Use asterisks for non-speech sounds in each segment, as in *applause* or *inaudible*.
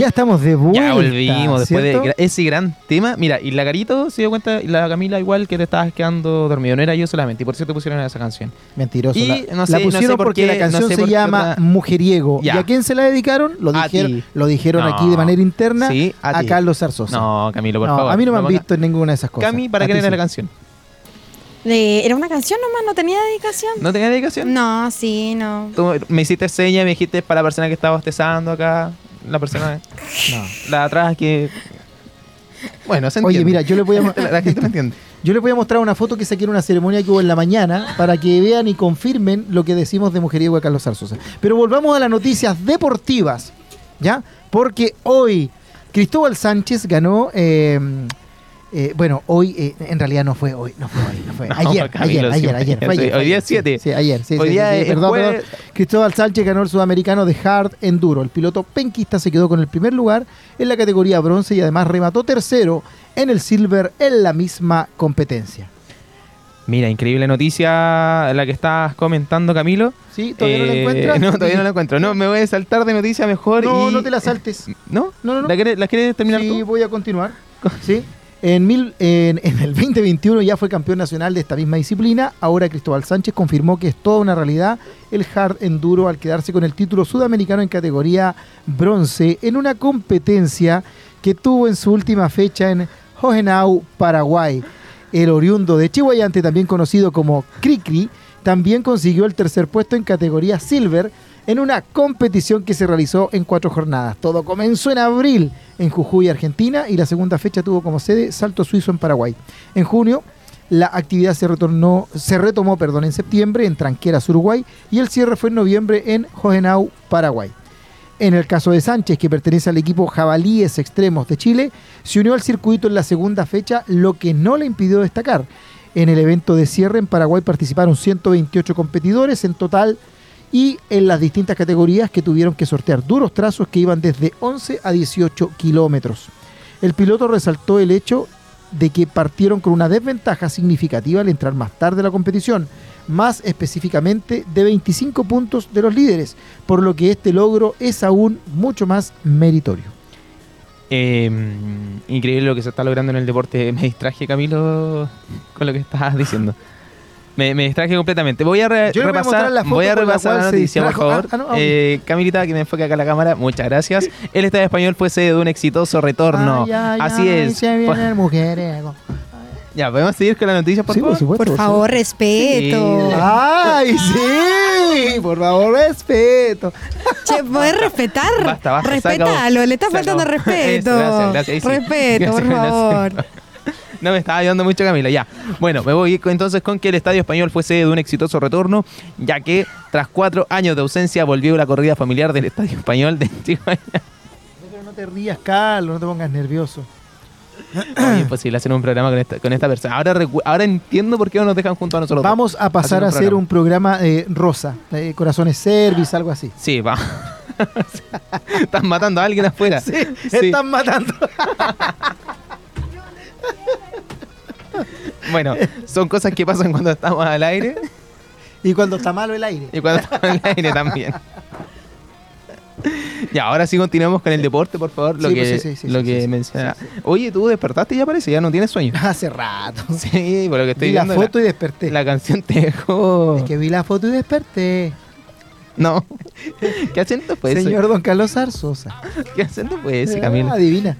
Ya estamos de vuelta. Ya volvimos después ¿cierto? de ese gran tema. Mira, y la Carito se dio cuenta, y la Camila igual que te estabas quedando dormido. No era yo solamente, y por cierto pusieron esa canción. Mentiroso. Y la, no sé- la no pusieron sé por porque qué- la no canción sé se llama Mujeriego. Ya. ¿Y a quién se la dedicaron? Lo A dijeron, lo dijeron No. aquí de manera interna Sí, a a. Carlos Zarzosa. No, Camilo, por No, favor. a mí no me han visto en ninguna de esas cosas. Cami, ¿para qué era sí. la canción? Eh, ¿Era una canción nomás? ¿No tenía dedicación? ¿No tenía dedicación? No, sí, no. Tú me hiciste seña, me dijiste para la persona que estaba bostezando acá. La persona, No. la de atrás que. Bueno, se Oye, entiende. mira, yo les voy a la, *laughs* la gente entiende. Yo les voy a mostrar una foto que saqué en una ceremonia que hubo en la mañana para que vean y confirmen lo que decimos de Mujeriego de Carlos Zarzosa. Pero volvamos a las noticias deportivas, ¿ya? Porque hoy Cristóbal Sánchez ganó. eh, eh, bueno, hoy, eh, en realidad no fue hoy, no fue hoy, no fue. *laughs* No, ayer, Camilo, ayer, ayer, ayer, fue ayer, hoy día ayer, es siete. Sí, sí, ayer, sí, Hoy sí, día sí, sí, es perdón, perdón. Cristóbal Sánchez ganó el sudamericano de hard enduro. El piloto penquista se quedó con el primer lugar en la categoría bronce y además remató tercero en el silver en la misma competencia. Mira, increíble noticia la que estás comentando, Camilo. ¿Sí? ¿Todavía no la Eh, encuentras? *laughs* No, todavía no la encuentro. No, me voy a saltar de noticia mejor. No, y- no te la saltes. ¿No? No, no, no. ¿La quieres, la quieres terminar Sí, tú? voy a continuar. *laughs* ¿Sí? En, mil, en, el 2021 ya fue campeón nacional de esta misma disciplina. Ahora Cristóbal Sánchez confirmó que es toda una realidad el hard enduro al quedarse con el título sudamericano en categoría bronce en una competencia que tuvo en su última fecha en Hohenau, Paraguay. El oriundo de Chihuayante, también conocido como Cricri, también consiguió el tercer puesto en categoría silver en una competición que se realizó en cuatro jornadas. Todo comenzó en abril en Jujuy, Argentina, y la segunda fecha tuvo como sede Salto Suizo en Paraguay. En junio, la actividad se, retornó, se retomó perdón, en septiembre en Tranqueras, Uruguay, y el cierre fue en noviembre en Hohenau, Paraguay. En el caso de Sánchez, que pertenece al equipo Jabalíes Extremos de Chile, se unió al circuito en la segunda fecha, lo que no le impidió destacar. En el evento de cierre en Paraguay participaron 128 competidores en total y en las distintas categorías que tuvieron que sortear duros trazos que iban desde 11 a 18 kilómetros. El piloto resaltó el hecho de que partieron con una desventaja significativa al entrar más tarde a la competición, más específicamente de 25 puntos de los líderes, por lo que este logro es aún mucho más meritorio. Eh, increíble lo que se está logrando en el deporte. *laughs* Me distraje, Camilo, con lo que estabas diciendo. Me, me distraje completamente. Voy a, re- Yo le voy a repasar, la voy a la repasar la se noticia, por favor. Ah, ah, no, ah, Eh, Camilita, que me enfoque acá la cámara, muchas gracias. El Estadio Español fue sede de un exitoso retorno. Así es. se viene el mujeriego. Ya, ¿podemos seguir con la noticia, por Sí, por favor? supuesto. Por favor, respeto. Sí. ¡Ay, sí! Por favor, respeto. Che, ¿podés respetar? Basta, basta. Respetalo, le está faltando respeto. Gracias, gracias. Respeto, por Gracias, favor. gracias. *laughs* No me estaba ayudando mucho Camila, ya. Bueno, me voy entonces con que el Estadio Español fue sede de un exitoso retorno, ya que tras cuatro años de ausencia volvió la corrida familiar del Estadio Español de Chihuahua. Pero no te rías, Carlos, no te pongas nervioso. Oye, imposible hacer un programa con esta, con esta persona. Ahora, ahora entiendo por qué no nos dejan junto a nosotros. dos. Vamos a pasar Hacer un a hacer programa. un programa eh, rosa, eh, corazones service, algo así. Sí, va. *laughs* Están matando a alguien afuera. *laughs* Sí, Están matando. Bueno, son cosas que pasan cuando estamos al aire Y cuando está malo el aire. y cuando estamos al aire también. *laughs* Ya, ahora sí continuamos con el deporte, por favor. Lo Sí, que, pues sí, sí, lo que menciona. Oye, tú despertaste y ya parece, ya no tienes sueño. *laughs* Hace rato. Sí, por lo que estoy vi la viendo. foto y desperté. la canción te dejó. Es que vi la foto y desperté. *laughs* No. *laughs* ¿Qué acento fue ese? Señor Don Carlos Zarzosa. *laughs* ¿Qué acento fue ese, Ah, Camila? Adivina.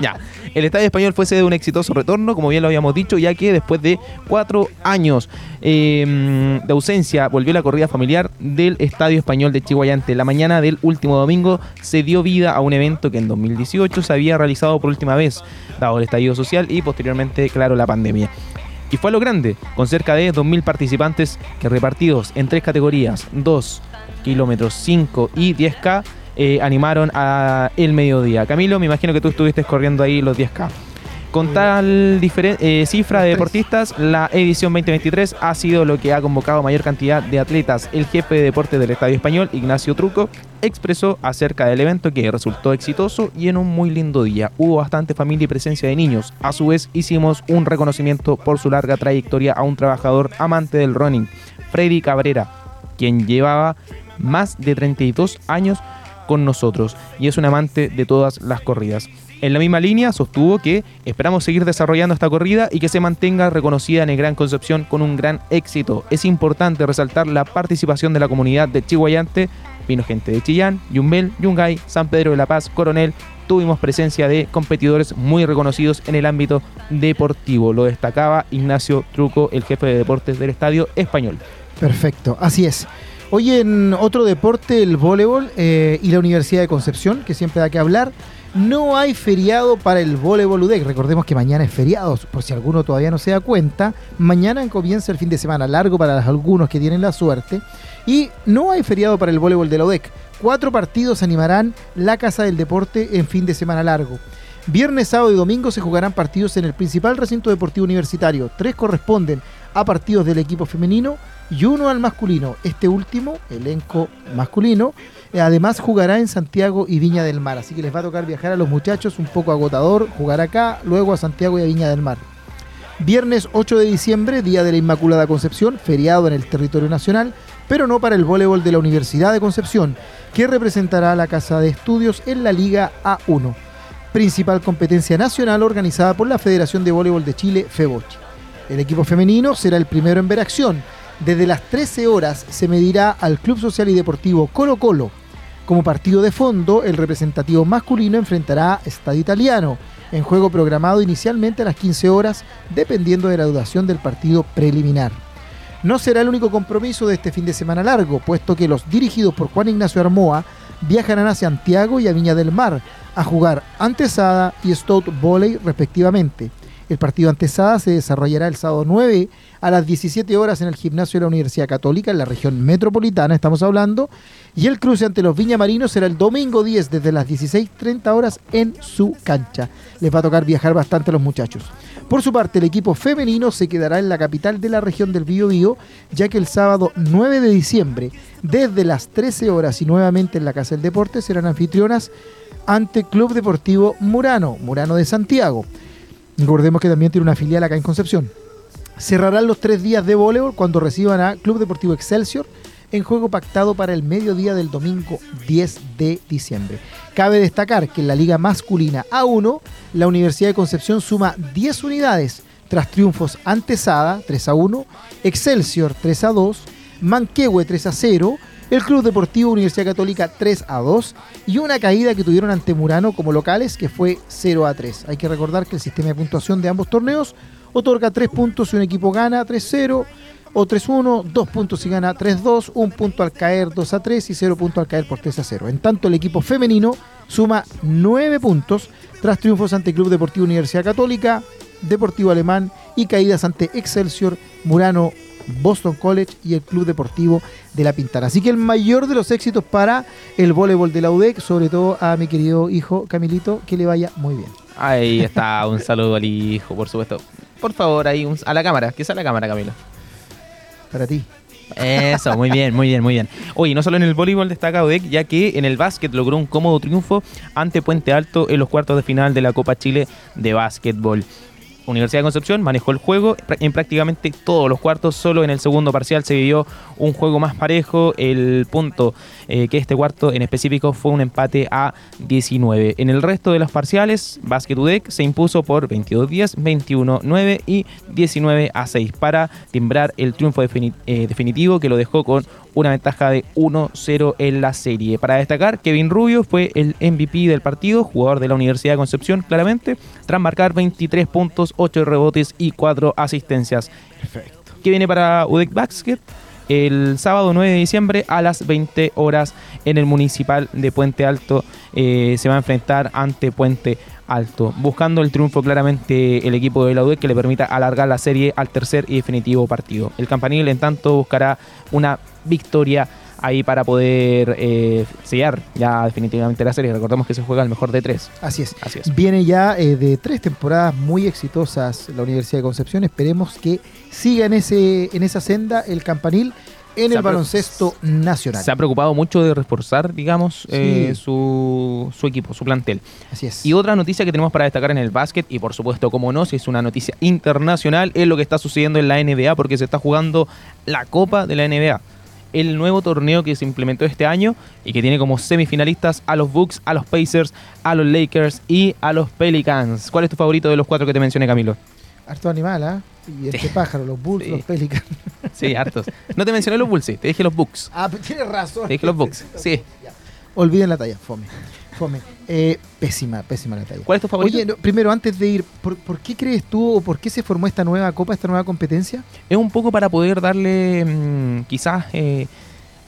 Ya, el Estadio Español fue sede de un exitoso retorno, como bien lo habíamos dicho, ya que después de cuatro años eh, de ausencia volvió la corrida familiar del Estadio Español de Chihuayante. La mañana del último domingo se dio vida a un evento que en 2018 se había realizado por última vez, dado el estallido social y posteriormente, claro, la pandemia. Y fue a lo grande, con cerca de 2.000 participantes que repartidos en tres categorías, 2 kilómetros, 5 y 10K, eh, animaron a el mediodía. Camilo, me imagino que tú estuviste corriendo ahí los 10K. Con tal eh, cifra de deportistas, la edición 2023 ha sido lo que ha convocado mayor cantidad de atletas. El jefe de deportes del Estadio Español, Ignacio Truco, expresó acerca del evento que resultó exitoso y en un muy lindo día. Hubo bastante familia y presencia de niños. A su vez, hicimos un reconocimiento por su larga trayectoria a un trabajador amante del running, Freddy Cabrera, quien llevaba más de 32 años con nosotros y es un amante de todas las corridas. En la misma línea sostuvo que esperamos seguir desarrollando esta corrida y que se mantenga reconocida en el Gran Concepción con un gran éxito. Es importante resaltar la participación de la comunidad de Chihuayante. Vino gente de Chillán, Yumbel, Yungay, San Pedro de la Paz, Coronel. Tuvimos presencia de competidores muy reconocidos en el ámbito deportivo. Lo destacaba Ignacio Truco, el jefe de deportes del Estadio Español. Perfecto, así es. Hoy en otro deporte, el voleibol eh, y la Universidad de Concepción, que siempre da que hablar. No hay feriado para el voleibol UDEC. Recordemos que mañana es feriado, por si alguno todavía no se da cuenta. Mañana comienza el fin de semana largo para algunos que tienen la suerte. Y no hay feriado para el voleibol de la UDEC. Cuatro partidos animarán la Casa del Deporte en fin de semana largo. Viernes, sábado y domingo se jugarán partidos en el principal recinto deportivo universitario. Tres corresponden a partidos del equipo femenino y uno al masculino. Este último, elenco masculino, eh, además jugará en Santiago y Viña del Mar. Así que les va a tocar viajar a los muchachos un poco agotador, jugar acá, luego a Santiago y a Viña del Mar. Viernes 8 de diciembre, Día de la Inmaculada Concepción, feriado en el territorio nacional, pero no para el voleibol de la Universidad de Concepción, que representará a la Casa de Estudios en la Liga A1, principal competencia nacional organizada por la Federación de Voleibol de Chile, FEBOCHI. El equipo femenino será el primero en ver acción. Desde las 13 horas se medirá al Club Social y Deportivo Colo Colo. Como partido de fondo, el representativo masculino enfrentará a Estadio Italiano, en juego programado inicialmente a las 15 horas, dependiendo de la duración del partido preliminar. No será el único compromiso de este fin de semana largo, puesto que los dirigidos por Juan Ignacio Armoa viajarán a Santiago y a Viña del Mar a jugar Antesada y Stout Volley respectivamente. El partido Antesada se desarrollará el sábado 9 a las 17 horas en el gimnasio de la Universidad Católica en la región metropolitana, estamos hablando, y el cruce ante los Viñamarinos será el domingo 10 desde las 16.30 horas en su cancha. Les va a tocar viajar bastante a los muchachos. Por su parte, el equipo femenino se quedará en la capital de la región del Biobío, ya que el sábado 9 de diciembre, desde las 13 horas y nuevamente en la Casa del Deporte, serán anfitrionas ante Club Deportivo Murano, Murano de Santiago. Recordemos que también tiene una filial acá en Concepción. Cerrarán los tres días de voleibol cuando reciban a Club Deportivo Excelsior en juego pactado para el mediodía del domingo 10 de diciembre. Cabe destacar que en la liga masculina A1, la Universidad de Concepción suma 10 unidades tras triunfos ante Sada 3 a 1, Excelsior 3 a 2, Manquehue 3 a 0, el Club Deportivo Universidad Católica 3 a 2 y una caída que tuvieron ante Murano como locales que fue 0 a 3. Hay que recordar que el sistema de puntuación de ambos torneos otorga 3 puntos si un equipo gana 3-0 o 3-1, 2 puntos si gana 3-2, 1 punto al caer 2-3 y 0 punto al caer por 3-0. En tanto, el equipo femenino suma 9 puntos tras triunfos ante Club Deportivo Universidad Católica, Deportivo Alemán y caídas ante Excelsior, Murano, Boston College y el Club Deportivo de La Pintana. Así que el mayor de los éxitos para el voleibol de la UDEC, sobre todo a mi querido hijo Camilito, que le vaya muy bien. Ahí está, un saludo al hijo, por supuesto. Por favor, ahí un- a la cámara, que sea la cámara, Camilo. Para ti. Eso, muy bien, muy bien, muy bien. Oye, no solo en el voleibol destaca UDEC, ya que en el básquet logró un cómodo triunfo ante Puente Alto en los cuartos de final de la Copa Chile de básquetbol. Universidad de Concepción manejó el juego en prácticamente todos los cuartos, solo en el segundo parcial se vivió un juego más parejo, el punto eh, que este cuarto en específico fue un empate a 19. En el resto de los parciales, Basket UDEC se impuso por 22-10, 21-9 y 19 a 6 para timbrar el triunfo eh, definitivo que lo dejó con una ventaja de 1-0 en la serie. Para destacar, Kevin Rubio fue el MVP del partido, jugador de la Universidad de Concepción, claramente, tras marcar 23 puntos, 8 rebotes y 4 asistencias. Perfecto. ¿Qué viene para UDEC Basket? El sábado 9 de diciembre a las 20 horas en el municipal de Puente Alto eh, se va a enfrentar ante Puente Alto, buscando el triunfo claramente el equipo de la UDEC que le permita alargar la serie al tercer y definitivo partido. El campanil en tanto buscará una victoria ahí para poder eh, sellar ya definitivamente la serie. Recordemos que se juega el mejor de tres. Así es. Así es. Viene ya eh, de tres temporadas muy exitosas la Universidad de Concepción. Esperemos que siga en, ese, en esa senda el campanil en el baloncesto nacional. Se ha preocupado mucho de reforzar, digamos, eh, su, su equipo, su plantel. Así es. Y otra noticia que tenemos para destacar en el básquet, y por supuesto, como no, si es una noticia internacional, es lo que está sucediendo en la NBA, porque se está jugando la Copa de la NBA. El nuevo torneo que se implementó este año y que tiene como semifinalistas a los Bucks, a los Pacers, a los Lakers y a los Pelicans. ¿Cuál es tu favorito de los cuatro que te mencioné, Camilo? Harto animal, ¿ah? Y este pájaro, los Bulls, Sí. los Pelicans. Sí, hartos. No te mencioné los Bulls, sí, te dije los Bucks. Ah, pero tienes razón. Te dije los Bucks, *laughs* sí. Olviden la talla, fome. Fome. Eh, pésima, pésima la talla. ¿Cuál es tu favorito? Oye, no, primero, antes de ir, ¿por, por qué crees tú o por qué se formó esta nueva copa, esta nueva competencia? es un poco para poder darle mm, quizás eh,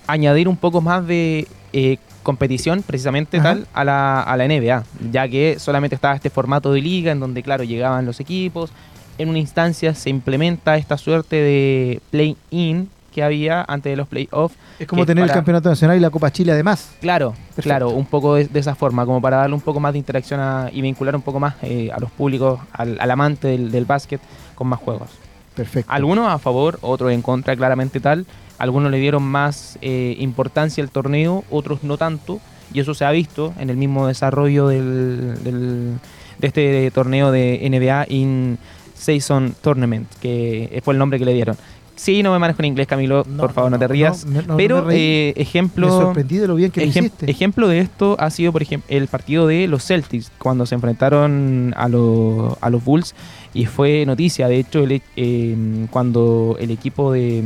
añadir un poco más de eh, competición precisamente Ajá. tal a la, a la NBA, ya que solamente estaba este formato de liga en donde claro llegaban los equipos, en una instancia se implementa esta suerte de play-in que había antes de los playoffs, Es como tener el para- campeonato nacional y la Copa Chile además. claro, Perfecto. claro, un poco de, de esa forma, como para darle un poco más de interacción a- y vincular un poco más eh, a los públicos, al, al amante del, del básquet con más juegos. Perfecto. Algunos a favor, otros en contra, claramente tal. Algunos le dieron más eh, importancia al torneo, otros no tanto. Y eso se ha visto en el mismo desarrollo del, del- de este torneo de NBA In Season Tournament, que fue el nombre que le dieron. Sí, no me manejo en inglés, Camilo, No, por favor, no, no, te rías. no, me- Pero me eh, Me ejemplo, sorprendí de lo bien que lo Ejem- hiciste. ejemplo de esto ha sido, por ejemplo, el partido de los Celtics cuando se enfrentaron a, los- a los Bulls y fue noticia, de hecho, el e- eh, cuando el equipo de,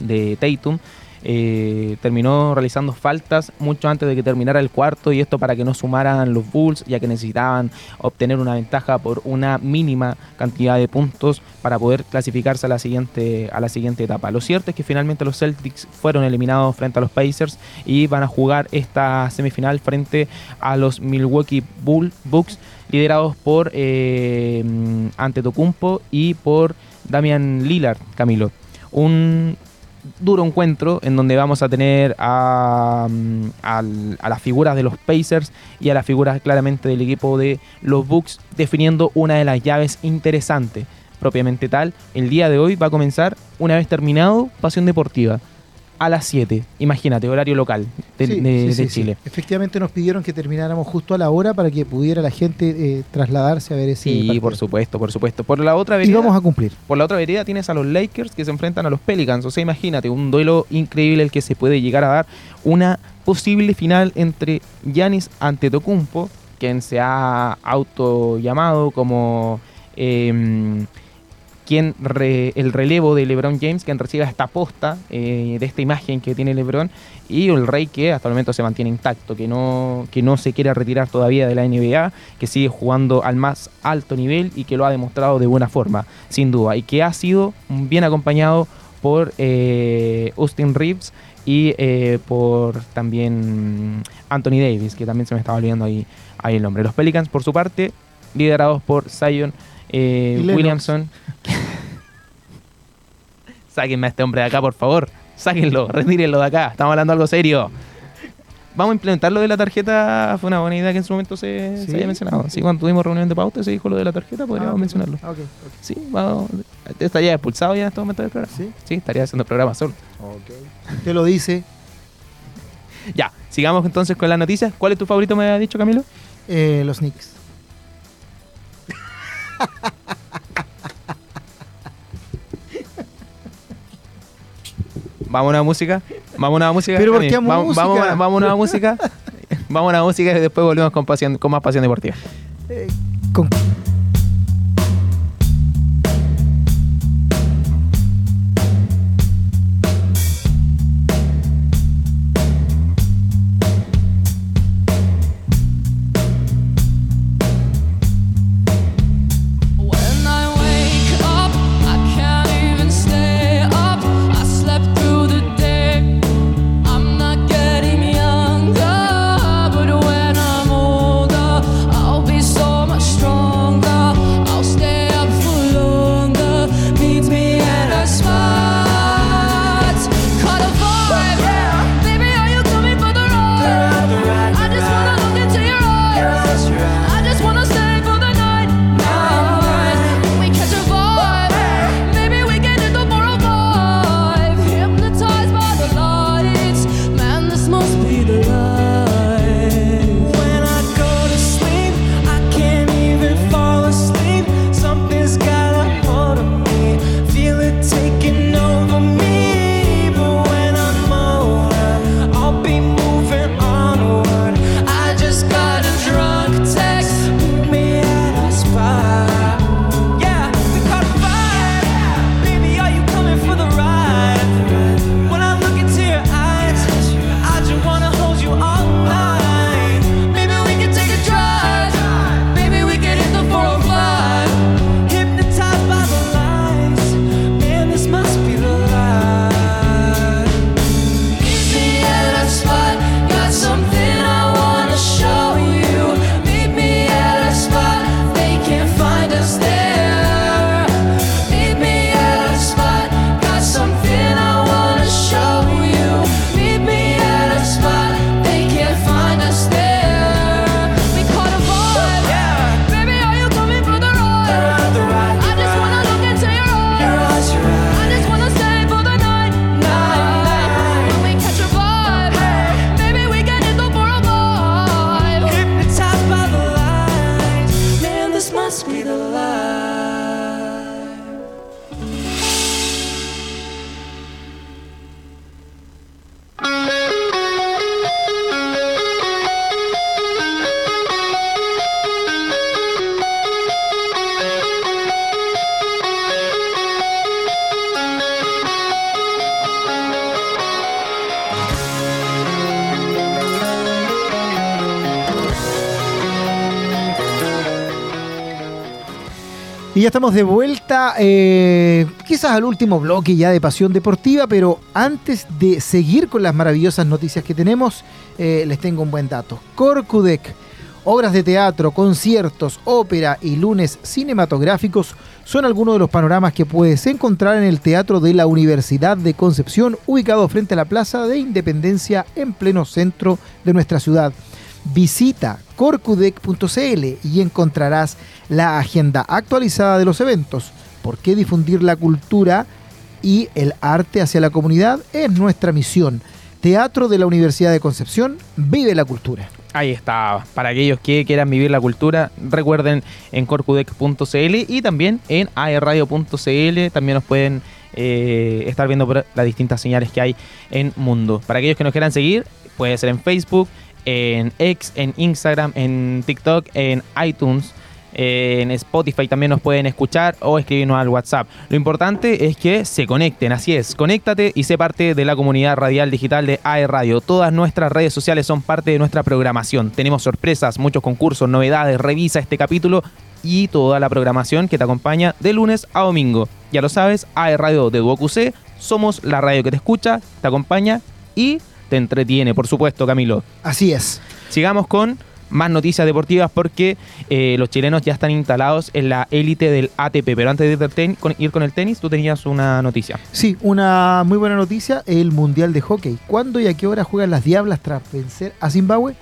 de Tatum eh, terminó realizando faltas mucho antes de que terminara el cuarto y esto para que no sumaran los Bulls ya que necesitaban obtener una ventaja por una mínima cantidad de puntos para poder clasificarse a la siguiente a la siguiente etapa. Lo cierto es que finalmente los Celtics fueron eliminados frente a los Pacers y van a jugar esta semifinal frente a los Milwaukee Bull Bucks liderados por eh, Antetokounmpo y por Damian Lillard, Camilo. Un duro encuentro en donde vamos a tener a, mm, a las figuras de los Pacers y a las figuras claramente del equipo de los Bucks definiendo una de las llaves interesantes propiamente tal. El día de hoy va a comenzar una vez terminado Pasión Deportiva a las 7. Imagínate, horario local de, Sí, de- sí, de sí, sí. Chile. Efectivamente nos pidieron que termináramos justo a la hora para que pudiera la gente eh, trasladarse a ver ese Sí, partido. por supuesto, por supuesto. Por la otra Y vereda, vamos a cumplir. por la otra vereda tienes a los Lakers que se enfrentan a los Pelicans. O sea, imagínate, un duelo increíble el que se puede llegar a dar. Una posible final entre Giannis Antetokounmpo, quien se ha auto llamado como em, quien re- el relevo de LeBron James, quien recibe esta posta eh, de esta imagen que tiene LeBron, y el rey que hasta el momento se mantiene intacto, que no, que no se quiere retirar todavía de la NBA, que sigue jugando al más alto nivel y que lo ha demostrado de buena forma, sin duda, y que ha sido bien acompañado por eh, Austin Reeves y eh, por también Anthony Davis, que también se me estaba olvidando ahí, ahí el nombre. Los Pelicans, por su parte, liderados por Zion eh. Williamson. *laughs* Sáquenme a este hombre de acá, por favor. Sáquenlo, retírenlo de acá. Estamos hablando de algo serio. Vamos a implementar lo de la tarjeta. Fue una buena idea que en su momento se, se ¿Sí? haya mencionado. Sí, cuando tuvimos reunión de pauta se dijo lo de la tarjeta, podríamos Ah, mencionarlo. Ah, ok, ok. Sí, vamos. ¿Estaría expulsado ya en este momento del programa? ¿Sí? Sí, estaría haciendo el programa solo. Te lo dice Ya, sigamos entonces con las noticias. ¿Cuál es tu favorito, me ha dicho Camilo? eh, los Knicks. Vamos a una música. Vamos a una música. ¿Pero por Cami. qué Vamos- a- vamos a una música. *laughs* vamos a una música y después volvemos con, pasión, con más pasión deportiva. Eh, con- ya estamos de vuelta, eh, quizás al último bloque ya de Pasión Deportiva, pero antes de seguir con las maravillosas noticias que tenemos, eh, les tengo un buen dato. Corcudec, obras de teatro, conciertos, ópera y lunes cinematográficos son algunos de los panoramas que puedes encontrar en el Teatro de la Universidad de Concepción, ubicado frente a la Plaza de Independencia en pleno centro de nuestra ciudad. Visita corcudec.cl y encontrarás la agenda actualizada de los eventos. ¿Por qué difundir la cultura y el arte hacia la comunidad? Es nuestra misión. Teatro de la Universidad de Concepción, vive la cultura. Ahí está. Para aquellos que quieran vivir la cultura, recuerden en corcudec.cl y también en aerradio.cl. También nos pueden eh, estar viendo por las distintas señales que hay en Mundo. Para aquellos que nos quieran seguir, puede ser en Facebook, en X, en Instagram, en TikTok, en iTunes. En Spotify también nos pueden escuchar o escribirnos al WhatsApp. Lo importante es que se conecten, así es. Conéctate y sé parte de la comunidad radial digital de AE Radio. Todas nuestras redes sociales son parte de nuestra programación. Tenemos sorpresas, muchos concursos, novedades. Revisa este capítulo y toda la programación que te acompaña de lunes a domingo. Ya lo sabes, AE Radio de UOQC. Somos la radio que te escucha, te acompaña y te entretiene, por supuesto, Camilo. Así es. Sigamos con más noticias deportivas porque eh, los chilenos ya están instalados en la élite del ATP. Pero antes de ir, del ten- con, ir con el tenis, tú tenías una noticia. Sí, una muy buena noticia, el Mundial de Hockey. ¿Cuándo y a qué hora juegan las Diablas tras vencer a Zimbabue?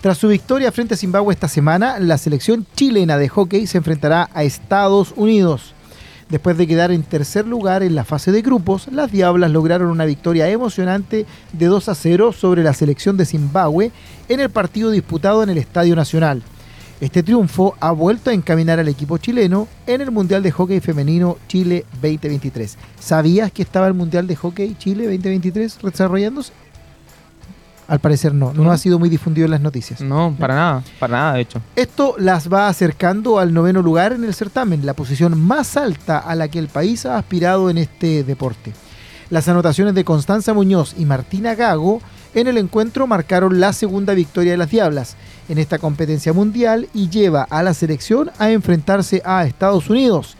Tras su victoria frente a Zimbabue esta semana, la selección chilena de hockey se enfrentará a Estados Unidos. Después de quedar en tercer lugar en la fase de grupos, las Diablas lograron una victoria emocionante de 2 a 0 sobre la selección de Zimbabue en el partido disputado en el Estadio Nacional. Este triunfo ha vuelto a encaminar al equipo chileno en el Mundial de Hockey Femenino Chile 2023. ¿Sabías que estaba el Mundial de Hockey Chile 2023 desarrollándose? Al parecer no, no No. ha sido muy difundido en las noticias. No, para nada, para nada, de hecho. Esto las va acercando al noveno lugar en el certamen, la posición más alta a la que el país ha aspirado en este deporte. Las anotaciones de Constanza Muñoz y Martina Gago en el encuentro marcaron la segunda victoria de las Diablas en esta competencia mundial y lleva a la selección a enfrentarse a Estados Unidos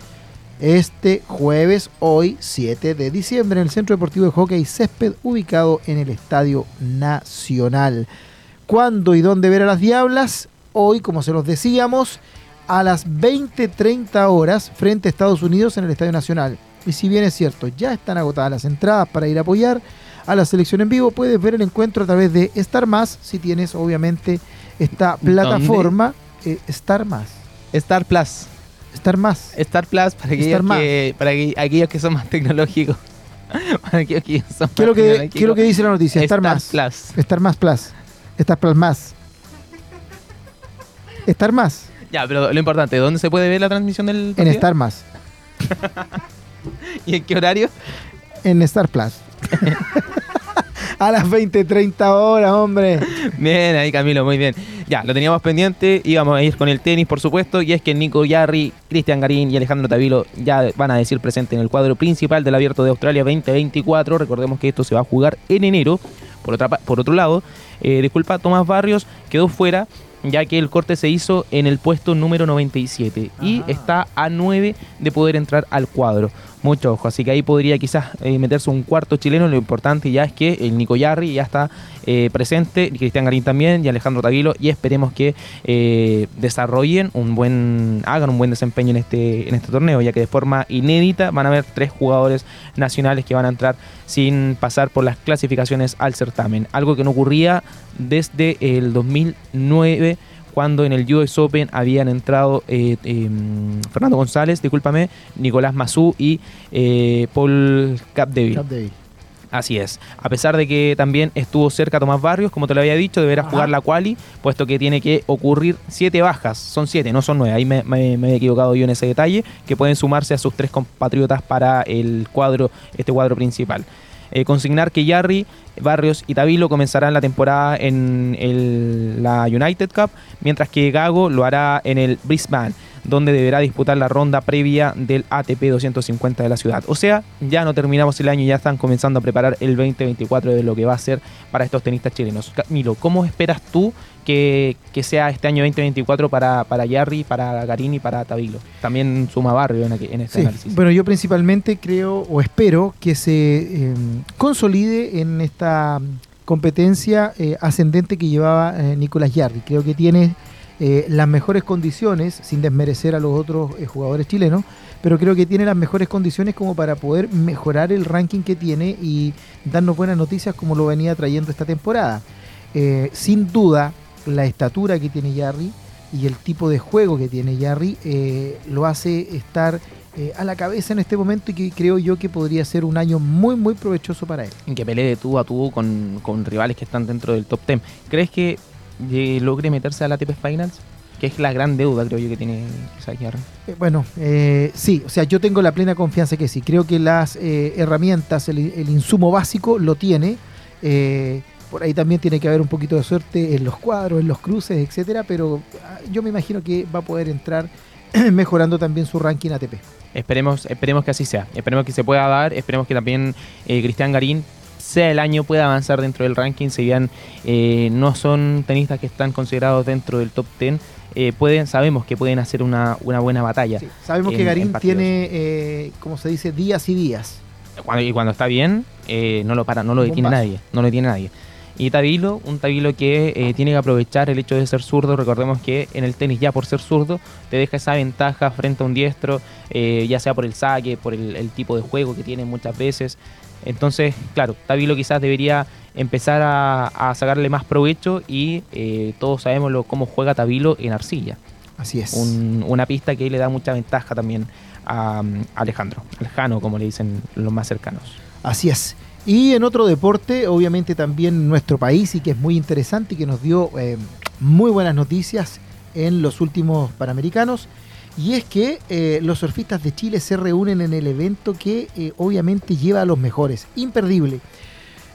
este jueves, hoy 7 de diciembre, en el Centro Deportivo de Hockey Césped, ubicado en el Estadio Nacional. ¿Cuándo y dónde ver a las Diablas? Hoy, como se los decíamos, a las 20.30 horas frente a Estados Unidos en el Estadio Nacional. Y si bien es cierto, ya están agotadas las entradas para ir a apoyar a la selección en vivo, puedes ver el encuentro a través de Star Más, si tienes obviamente esta plataforma eh, Star Más. Star Plus. Star Más. Star Plus para aquellos, Star más. que, para aqu- aquellos que son más tecnológicos. *laughs* para aquellos que son ¿Qué más que, qué es lo que dice la noticia? Star, Star Más. Plus. Star Más Plus. Star Plus Más. Star Más. Ya, pero lo importante, ¿dónde se puede ver la transmisión del En partido? Star Más. *laughs* ¿Y en qué horario? En Star Plus. *laughs* a las 20.30 horas, hombre. Bien, ahí Camilo, muy bien. Ya, lo teníamos pendiente, íbamos a ir con el tenis, por supuesto, y es que Nico Yarri, Cristian Garín y Alejandro Tavilo ya van a decir presente en el cuadro principal del Abierto de Australia 2024. Recordemos que esto se va a jugar en enero. Por, otra, por otro lado, eh, disculpa, Tomás Barrios quedó fuera ya que el corte se hizo en el puesto número 97 y Ajá. está a 9 de poder entrar al cuadro. Mucho ojo, así que ahí podría quizás eh, meterse un cuarto chileno. Lo importante ya es que el Nico Yarri ya está eh, presente, Cristian Garín también y Alejandro Tavilo y esperemos que eh, desarrollen un buen, hagan un buen desempeño en este, en este torneo, ya que de forma inédita van a haber tres jugadores nacionales que van a entrar sin pasar por las clasificaciones al certamen, algo que no ocurría desde el 2009 cuando en el US Open habían entrado eh, eh, Fernando González, discúlpame, Nicolás Mazú y eh, Paul Capdeville. Capdeville. Así es. A pesar de que también estuvo cerca Tomás Barrios, como te lo había dicho, deberá Ajá. jugar la quali, puesto que tiene que ocurrir siete bajas. Son siete, no son nueve. Ahí me, me- me he equivocado yo en ese detalle, que pueden sumarse a sus tres compatriotas para el cuadro, este cuadro principal. Eh, consignar que Yarri Barrios y Tavilo comenzarán la temporada en el- la United Cup, mientras que Gago lo hará en el Brisbane, donde deberá disputar la ronda previa del ATP 250 de la ciudad. O sea, ya no terminamos el año, ya están comenzando a preparar el 2024 de lo que va a ser para estos tenistas chilenos. Camilo, ¿cómo esperas tú que, que sea este año 2024 para, para Yarri, para Garini y para Tavilo? También suma barrio en, en este Sí, análisis. bueno, yo principalmente creo o espero que se eh, consolide en esta competencia eh, ascendente que llevaba eh, Nicolás Yarri. Creo que tiene eh, las mejores condiciones, sin desmerecer a los otros jugadores chilenos, pero creo que tiene las mejores condiciones como para poder mejorar el ranking que tiene y darnos buenas noticias como lo venía trayendo esta temporada. Eh, sin duda, la estatura que tiene Yarri y el tipo de juego que tiene Yarri eh, lo hace estar eh, a la cabeza en este momento y que creo yo que podría ser un año muy muy provechoso para él. que pelee de tú a tú con, con rivales que están dentro del top 10. ¿Crees que eh, logre meterse a la ATP Finals? Que es la gran deuda, creo yo, que tiene. Eh, bueno, eh, sí, o sea, yo tengo la plena confianza que sí. Creo que las eh, herramientas, el, el insumo básico lo tiene. Por ahí también tiene que haber un poquito de suerte en los cuadros, en los cruces, etcétera, pero ah, yo me imagino que va a poder entrar *clears throat* mejorando también su ranking ATP. Esperemos, esperemos que así sea. Esperemos que se pueda dar. Esperemos que también eh, Cristian Garín sea el año pueda avanzar dentro del ranking. Si bien eh, no son tenistas que están considerados dentro del top 10, eh, pueden, sabemos que pueden hacer una, una buena batalla. Sí, sabemos En- que Garín tiene, como se dice, días y días. Cuando, y cuando está bien, no lo para, no lo detiene nadie. No lo detiene nadie. Y Tabilo, un Tabilo que eh, tiene que aprovechar el hecho de ser zurdo. Recordemos que en el tenis ya por ser zurdo te deja esa ventaja frente a un diestro, eh, ya sea por el saque, por el, el tipo de juego que tiene muchas veces. Entonces, claro, Tabilo quizás debería empezar a, a sacarle más provecho y eh, todos sabemos lo, cómo juega Tabilo en arcilla. Así es. Un- una pista que le da mucha ventaja también a, um, Alejandro, Aljano, como le dicen los más cercanos. Así es. Y en otro deporte, obviamente también nuestro país y que es muy interesante y que nos dio eh, muy buenas noticias en los últimos Panamericanos. Y es que eh, los surfistas de Chile se reúnen en el evento que eh, obviamente lleva a los mejores. Imperdible.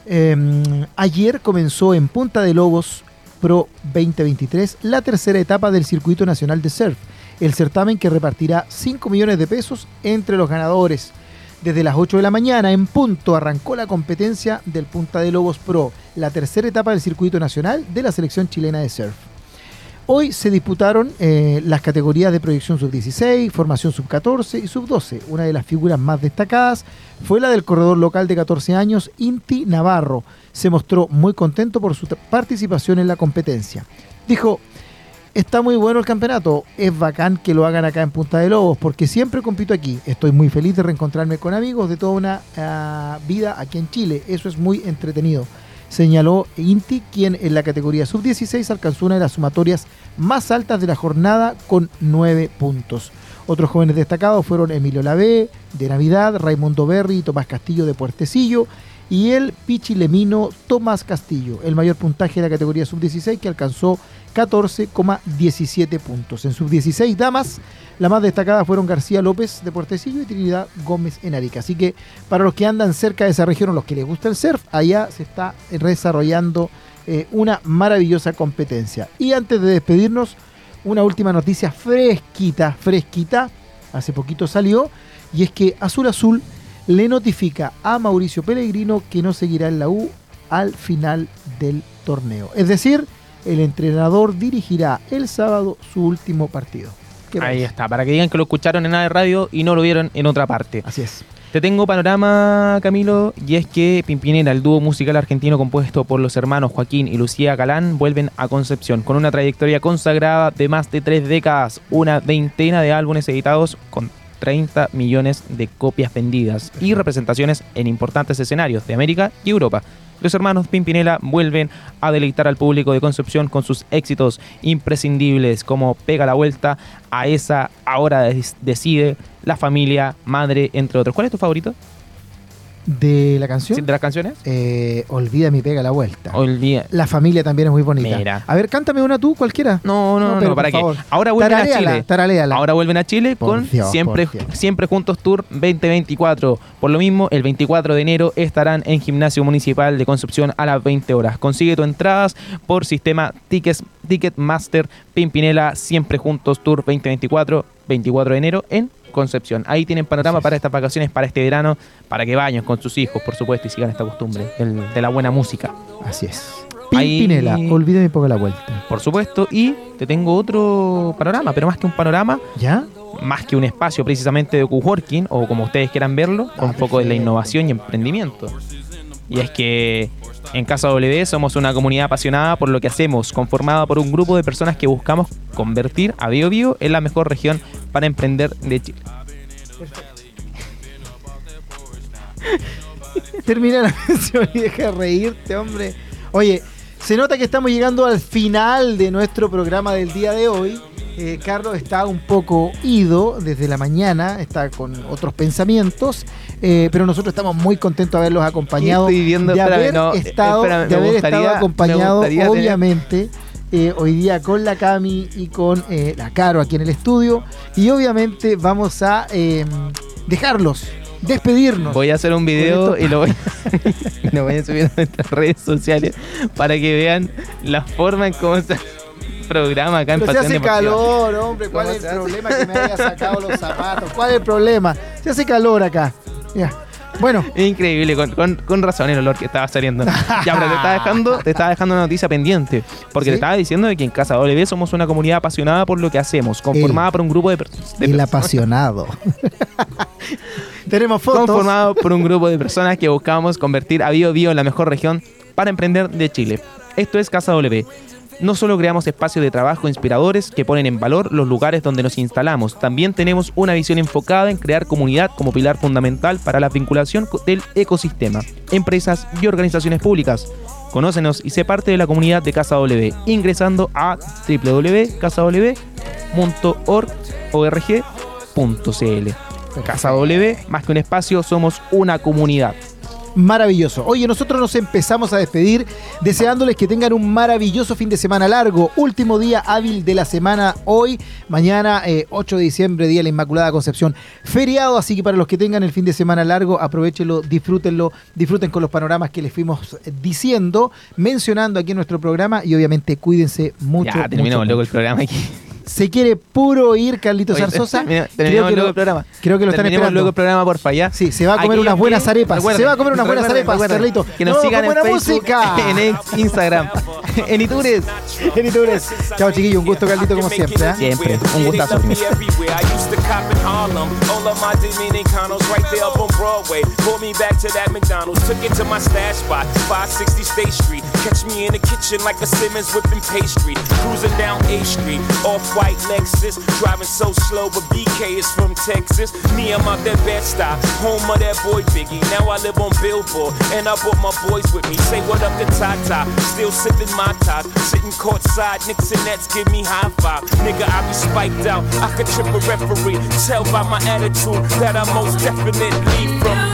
Eh, ayer comenzó en Punta de Lobos Pro 2023 la tercera etapa del Circuito Nacional de Surf, el certamen que repartirá 5 millones de pesos entre los ganadores. Desde las 8 de la mañana en punto arrancó la competencia del Punta de Lobos Pro, la tercera etapa del Circuito Nacional de la selección chilena de surf. Hoy se disputaron eh, las categorías de proyección sub-16, formación sub-14 y sub-12. Una de las figuras más destacadas fue la del corredor local de 14 años, Inti Navarro. Se mostró muy contento por su participación en la competencia. Dijo, está muy bueno el campeonato, es bacán que lo hagan acá en Punta de Lobos, porque siempre compito aquí. Estoy muy feliz de reencontrarme con amigos de toda una ah, vida aquí en Chile. Eso es muy entretenido señaló Inti, quien en la categoría sub-16 alcanzó una de las sumatorias más altas de la jornada con 9 puntos. Otros jóvenes destacados fueron Emilio Lavé, de Navidad, Raimundo Berry y Tomás Castillo de Puertecillo, y el pichilemino Tomás Castillo, el mayor puntaje de la categoría sub-16 que alcanzó 14,17 puntos. En sub-16 damas, la más destacada fueron García López de Puertecillo y Trinidad Gómez en Arica. Así que para los que andan cerca de esa región o los que les gusta el surf, allá se está desarrollando eh, una maravillosa competencia. Y antes de despedirnos, una última noticia fresquita, fresquita, hace poquito salió, y es que Azul Azul le notifica a Mauricio Pellegrino que no seguirá en la U al final del torneo. Es decir, el entrenador dirigirá el sábado su último partido. ¿Qué Ahí está, para que digan que lo escucharon en AE Radio y no lo vieron en otra parte. Así es. Te tengo panorama, Camilo, y es que Pimpinela, el dúo musical argentino compuesto por los hermanos Joaquín y Lucía Calán, vuelven a Concepción con una trayectoria consagrada de más de tres décadas, una veintena de álbumes editados con 30 millones de copias vendidas y representaciones en importantes escenarios de América y Europa. Los hermanos Pimpinela vuelven a deleitar al público de Concepción con sus éxitos imprescindibles como Pega la Vuelta, a esa ahora decide, La Familia, Madre, entre otros. ¿Cuál es tu favorito? De la canción. ¿Sí, ¿De las canciones? Eh, Olvida mi pega la vuelta. Olvida. La familia también es muy bonita. Mira. A ver, cántame una tú, cualquiera. No, no, no, pero ¿para qué? favor. Ahora vuelven a Chile. Ahora vuelven a Chile Por con Dios, siempre, siempre Juntos Tour 2024. Por lo mismo, el 24 de enero estarán en Gimnasio Municipal de Concepción a las 20 horas. Consigue tus entradas por sistema Tickets, Ticketmaster Pimpinela Siempre Juntos Tour 2024, 24 de enero en Concepción. Ahí tienen panorama para estas vacaciones, para este verano, para que vayan con sus hijos, por supuesto, y sigan esta costumbre del- de la buena música. Así es. Ahí- Pimpinela, Olvida mi poco la vuelta. Por supuesto, y te tengo otro panorama, pero más que un panorama, ¿Ya? más que un espacio precisamente de coworking, o como ustedes quieran verlo, con Ah, foco en la perfecto. innovación y emprendimiento. Y es que en Casa W somos una comunidad apasionada por lo que hacemos, conformada por un grupo de personas que buscamos convertir a Bio Bio en la mejor región para emprender de Chile. Termina la *laughs* canción y deja de reírte, hombre. Oye, se nota que estamos llegando al final de nuestro programa del día de hoy. Eh, Carlos está un poco ido desde la mañana, está con otros pensamientos, eh, pero nosotros estamos muy contentos de haberlos acompañado, Estoy viendo- de espérame, haber no, estado, espérame, de haber gustaría- estado acompañado, tener- obviamente, eh, hoy día con la Cami y con eh, la Caro aquí en el estudio, y obviamente vamos a eh, dejarlos, despedirnos. Voy a hacer un video y lo voy, *laughs* *laughs* lo voy a subir a nuestras redes sociales para que vean la forma en cómo se programa acá en Pero se hace Deportiva. calor, hombre. ¿Cuál ¿Cómo es el hace? problema que me haya sacado los zapatos? ¿Cuál es el problema? Se hace calor acá. Ya. Bueno, Increíble, con, con, con razón el olor que estaba saliendo. Ya, pero te estaba dejando, te estaba dejando una noticia pendiente. Porque ¿Sí? te estaba diciendo de que en Casa W somos una comunidad apasionada por lo que hacemos, conformada El- por un grupo de, per- de el personas. apasionado. *laughs* Tenemos fotos. Conformado por un grupo de personas que buscamos convertir a Bio Bio en la mejor región para emprender de Chile. Esto es Casa W. No solo creamos espacios de trabajo inspiradores que ponen en valor los lugares donde nos instalamos, también tenemos una visión enfocada en crear comunidad como pilar fundamental para la vinculación del ecosistema, empresas y organizaciones públicas. Conócenos y sé parte de la comunidad de Casa W ingresando a www.casaw.org.cl. Casa W, más que un espacio, somos una comunidad. Maravilloso. Oye, nosotros nos empezamos a despedir deseándoles que tengan un maravilloso fin de semana largo. Último día hábil de la semana hoy. Mañana, eh, 8 de diciembre, Día de la Inmaculada Concepción. Feriado, así que para los que tengan el fin de semana largo, aprovechenlo, disfrútenlo, disfruten con los panoramas que les fuimos eh, diciendo, mencionando aquí en nuestro programa y obviamente cuídense mucho. ya, terminamos mucho, luego el programa aquí. Se quiere puro ir Carlitos Zarzosa. termina- *laughs* Creo que luego lo- el programa. Creo que lo están esperando. luego el programa, porfa, ya. Sí, se va a comer Aquí, unas buenas arepas. se va a comer unas buenas arepas, recuerden, Carlito. Que nos No, sigan con en buena Facebook, música. en Instagram, *laughs* en Itures. En Itures. Chao, chiquillos. Un gusto, Carlito, como siempre. ¿eh? Siempre. Un gustazo. All of my Dominicanos right there up on Broadway. Pulled me back to that McDonald's. Took it to my stash spot, 560 State Street. Catch me in the kitchen like a Simmons whipping pastry. Cruising down A Street, off-white Lexus. Driving so slow, but BK is from Texas. Me, I'm out that Bed-Stuy, home of that boy Biggie. Now I live on Billboard, and I brought my boys with me. Say what up to Tata, still sipping my top. Sitting courtside, Knicks and Nets give me high five. Nigga, I be spiked out, I could trip a referee. Tell by my attitude that I most definitely from.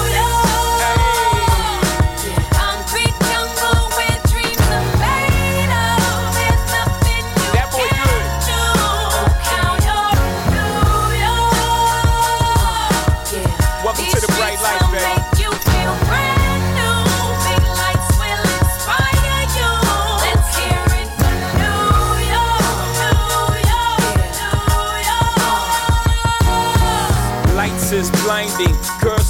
is blinding. Girl